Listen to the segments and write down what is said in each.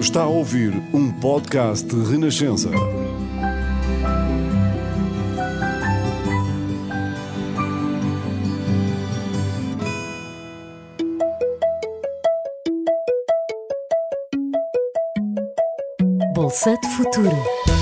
Está a ouvir um podcast de Renascença. Bolsa de Futuro.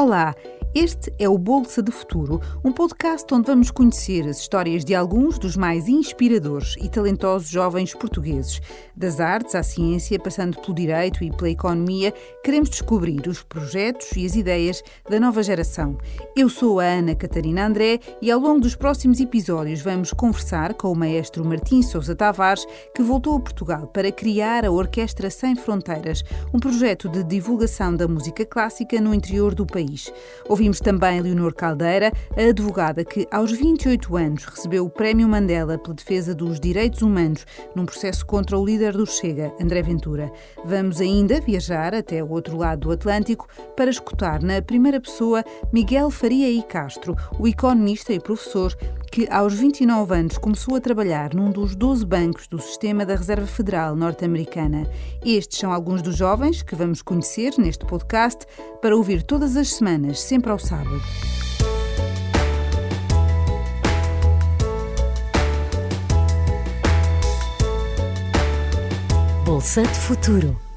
Olá, este é o Bolsa de Futuro, um podcast onde vamos conhecer as histórias de alguns dos mais inspiradores e talentosos jovens portugueses. Das artes à ciência, passando pelo direito e pela economia, queremos descobrir os projetos e as ideias da nova geração. Eu sou a Ana Catarina André e ao longo dos próximos episódios vamos conversar com o maestro Martim Sousa Tavares, que voltou a Portugal para criar a Orquestra Sem Fronteiras, um projeto de divulgação da música clássica no interior do país. Ouvimos também Leonor Caldeira, a advogada que, aos 28 anos, recebeu o Prémio Mandela pela defesa dos direitos humanos num processo contra o líder do Chega, André Ventura. Vamos ainda viajar até o outro lado do Atlântico para escutar na primeira pessoa Miguel Faria e Castro, o economista e professor que, aos 29 anos, começou a trabalhar num dos 12 bancos do sistema da Reserva Federal norte-americana. Estes são alguns dos jovens que vamos conhecer neste podcast para ouvir todas as semanas, sempre ao sábado. Bolsa de Futuro.